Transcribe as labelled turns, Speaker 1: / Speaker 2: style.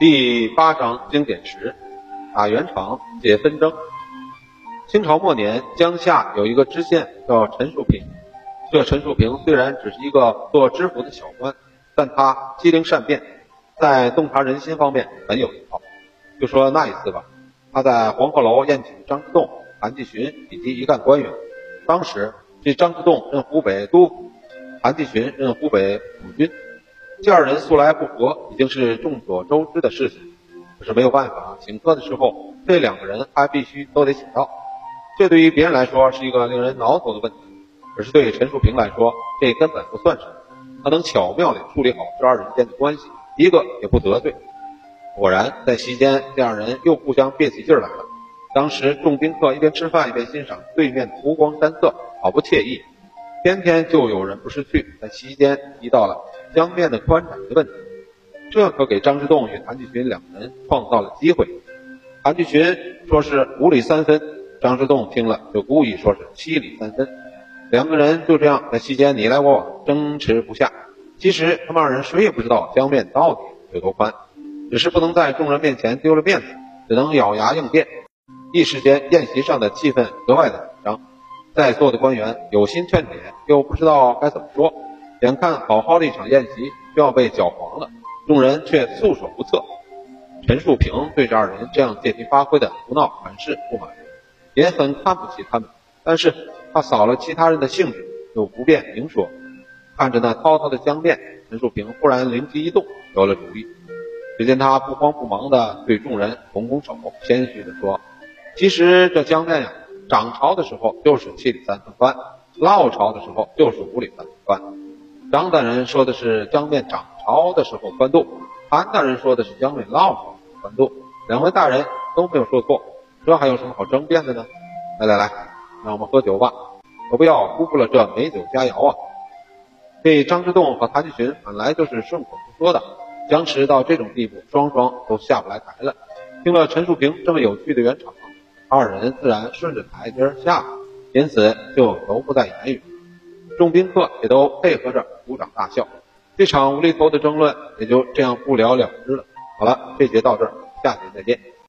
Speaker 1: 第八章经典十，打圆场解纷争。清朝末年，江夏有一个知县叫陈树平。这陈树平虽然只是一个做知府的小官，但他机灵善辩，在洞察人心方面很有一套。就说那一次吧，他在黄鹤楼宴请张之洞、韩继群以及一干官员。当时这张之洞任湖北督府，韩继群任湖北府军。这二人素来不和，已经是众所周知的事情。可是没有办法，请客的时候，这两个人还必须都得请到。这对于别人来说是一个令人挠头的问题，可是对陈树平来说，这根本不算什么。他能巧妙地处理好这二人间的关系，一个也不得罪。果然，在席间，这二人又互相憋起劲来了。当时众宾客一边吃饭一边欣赏对面湖光山色，好不惬意。偏偏就有人不识趣，在席间提到了。江面的宽窄的问题，这可给张之洞与谭继群两人创造了机会。谭继群说是五里三分，张之洞听了就故意说是七里三分，两个人就这样在席间你来我往，争持不下。其实他们二人谁也不知道江面到底有多宽，只是不能在众人面前丢了面子，只能咬牙应变。一时间宴席上的气氛格外的紧张，在座的官员有心劝解，又不知道该怎么说。眼看好好的一场宴席就要被搅黄了，众人却束手无策。陈树平对这二人这样借题发挥的胡闹很是不满，也很看不起他们。但是他扫了其他人的兴致，又不便明说。看着那滔滔的江面，陈树平忽然灵机一动，有了主意。只见他不慌不忙地对众人拱拱手，谦虚地说：“其实这江面呀，涨潮的时候就是七里三分宽，落潮的时候就是五里三分宽。”张大人说的是江面涨潮的时候宽度，韩大人说的是江面涝潮宽度，两位大人都没有说错，这还有什么好争辩的呢？来来来，让我们喝酒吧，可不要辜负了这美酒佳肴啊！这张之洞和谭继群本来就是顺口不说的，僵持到这种地步，双双都下不来台了。听了陈树平这么有趣的圆场，二人自然顺着台阶下，因此就都不再言语。众宾客也都配合着鼓掌大笑，这场无厘头的争论也就这样不了了之了。好了，这节到这儿，下节再见。